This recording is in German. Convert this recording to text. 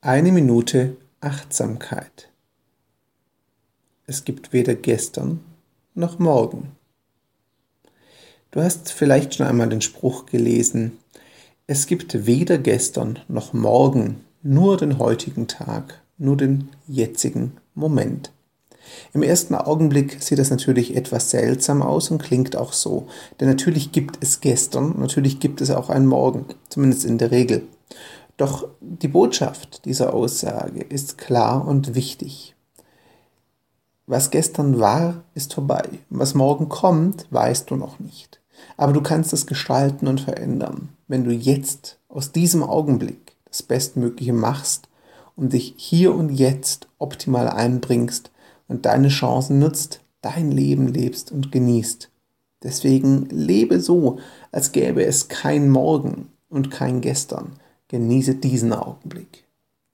Eine Minute Achtsamkeit. Es gibt weder gestern noch morgen. Du hast vielleicht schon einmal den Spruch gelesen, es gibt weder gestern noch morgen, nur den heutigen Tag, nur den jetzigen Moment. Im ersten Augenblick sieht das natürlich etwas seltsam aus und klingt auch so, denn natürlich gibt es gestern, natürlich gibt es auch einen Morgen, zumindest in der Regel. Doch die Botschaft dieser Aussage ist klar und wichtig. Was gestern war, ist vorbei. Was morgen kommt, weißt du noch nicht. Aber du kannst es gestalten und verändern, wenn du jetzt aus diesem Augenblick das Bestmögliche machst und dich hier und jetzt optimal einbringst und deine Chancen nutzt, dein Leben lebst und genießt. Deswegen lebe so, als gäbe es kein Morgen und kein Gestern, Genieße diesen Augenblick.